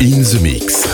in the mix.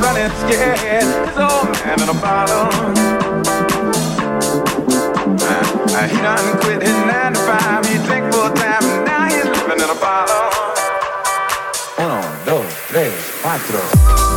Running scared. His old man in a bottle. Uh, he done quit his nine to five. He drink full time and now he's living in a bottle. Uno, dos, tres, cuatro.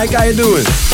Mike, how you doing?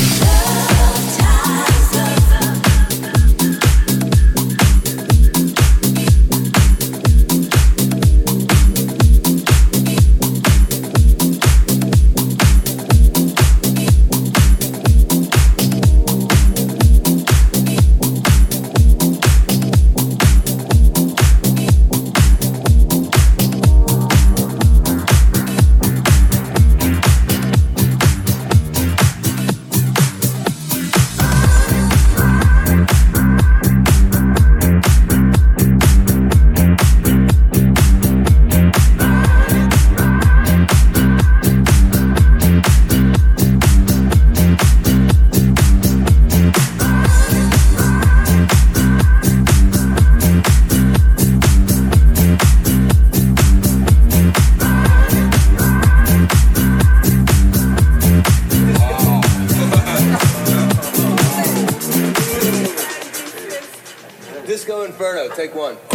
take one.